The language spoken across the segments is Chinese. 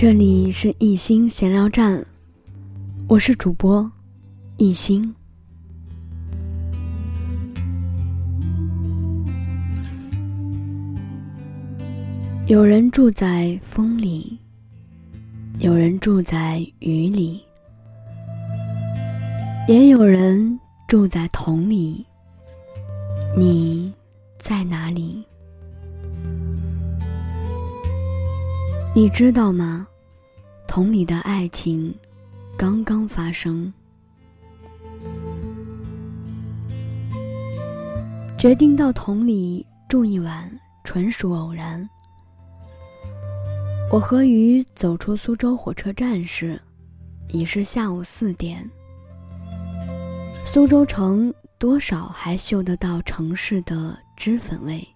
这里是一心闲聊站，我是主播一心。有人住在风里，有人住在雨里，也有人住在桶里。你在哪里？你知道吗？同里的爱情刚刚发生，决定到同里住一晚，纯属偶然。我和鱼走出苏州火车站时，已是下午四点。苏州城多少还嗅得到城市的脂粉味，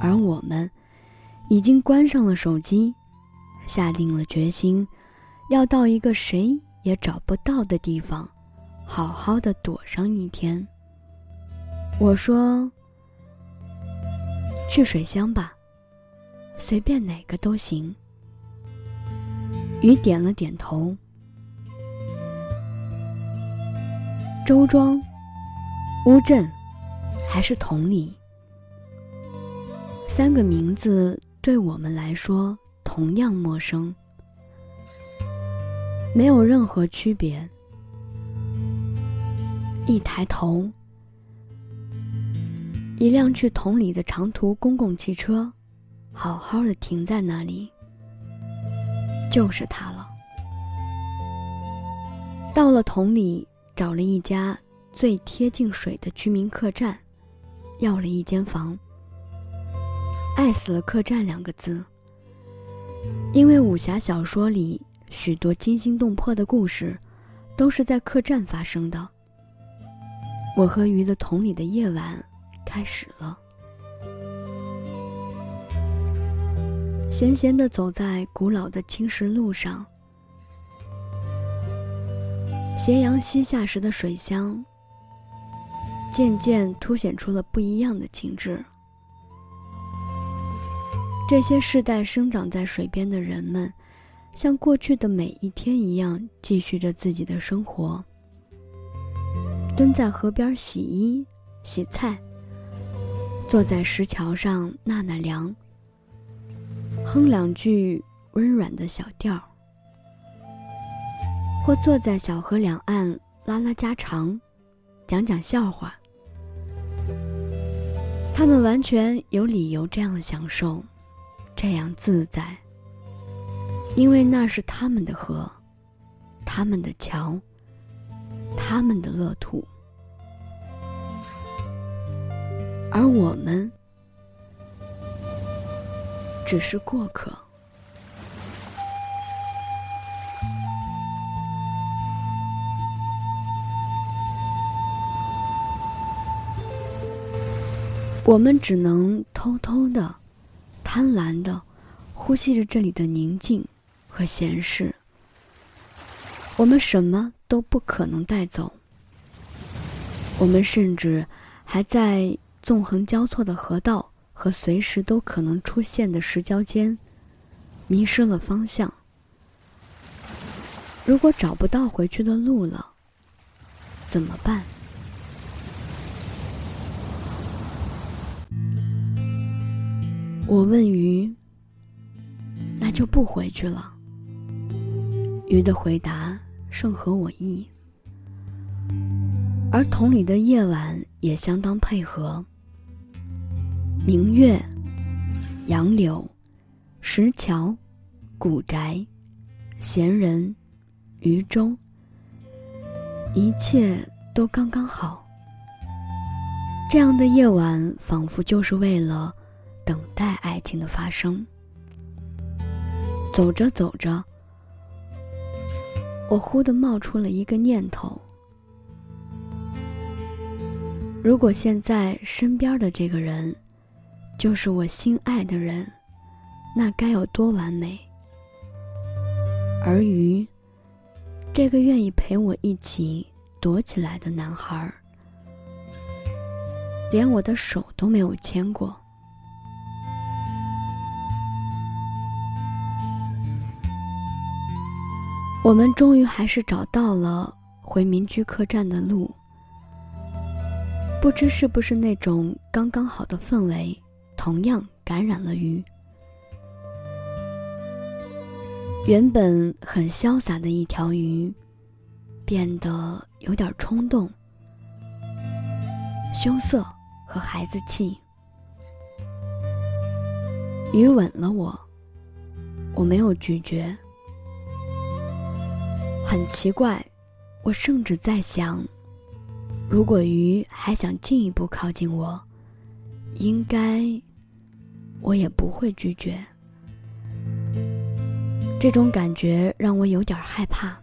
而我们已经关上了手机，下定了决心，要到一个谁也找不到的地方，好好的躲上一天。我说：“去水乡吧。”随便哪个都行。雨点了点头。周庄、乌镇，还是同里，三个名字对我们来说同样陌生，没有任何区别。一抬头，一辆去同里的长途公共汽车。好好的停在那里，就是他了。到了桶里，找了一家最贴近水的居民客栈，要了一间房。爱死了客栈两个字，因为武侠小说里许多惊心动魄的故事，都是在客栈发生的。我和鱼的桶里的夜晚开始了。闲闲地走在古老的青石路上，斜阳西下时的水乡，渐渐凸显出了不一样的景致。这些世代生长在水边的人们，像过去的每一天一样，继续着自己的生活。蹲在河边洗衣、洗菜，坐在石桥上纳纳凉。哼两句温软的小调，或坐在小河两岸拉拉家常，讲讲笑话。他们完全有理由这样享受，这样自在，因为那是他们的河，他们的桥，他们的乐土，而我们。只是过客。我们只能偷偷的、贪婪的呼吸着这里的宁静和闲适。我们什么都不可能带走。我们甚至还在纵横交错的河道。和随时都可能出现的石礁间，迷失了方向。如果找不到回去的路了，怎么办？我问鱼：“那就不回去了。”鱼的回答甚合我意，而桶里的夜晚也相当配合。明月、杨柳、石桥、古宅、闲人、渔舟，一切都刚刚好。这样的夜晚，仿佛就是为了等待爱情的发生。走着走着，我忽地冒出了一个念头：如果现在身边的这个人……就是我心爱的人，那该有多完美！而鱼，这个愿意陪我一起躲起来的男孩，连我的手都没有牵过。我们终于还是找到了回民居客栈的路。不知是不是那种刚刚好的氛围，同样感染了鱼。原本很潇洒的一条鱼，变得有点冲动、羞涩和孩子气。鱼吻了我，我没有拒绝。很奇怪，我甚至在想，如果鱼还想进一步靠近我，应该我也不会拒绝。这种感觉让我有点害怕。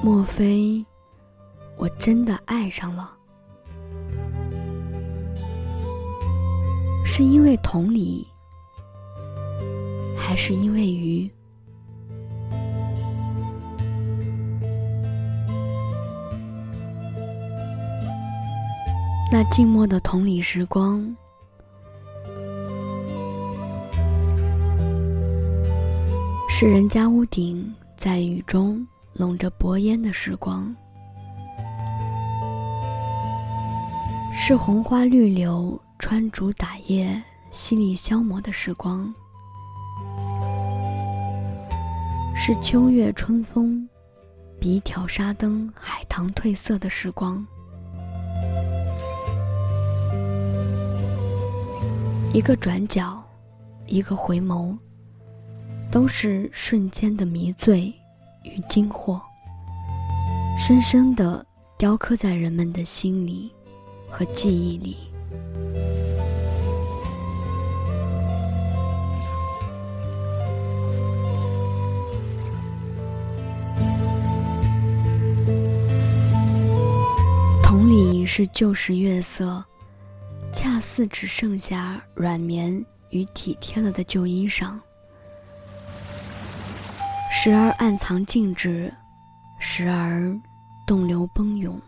莫非我真的爱上了？是因为同理，还是因为鱼？那静默的同理时光，是人家屋顶在雨中笼着薄烟的时光，是红花绿柳穿竹打叶犀利消磨的时光，是秋月春风笔挑沙灯海棠褪色的时光。一个转角，一个回眸，都是瞬间的迷醉与惊惑，深深的雕刻在人们的心里和记忆里。同理是旧时月色。恰似只剩下软绵与体贴了的旧衣裳，时而暗藏静止，时而动流奔涌。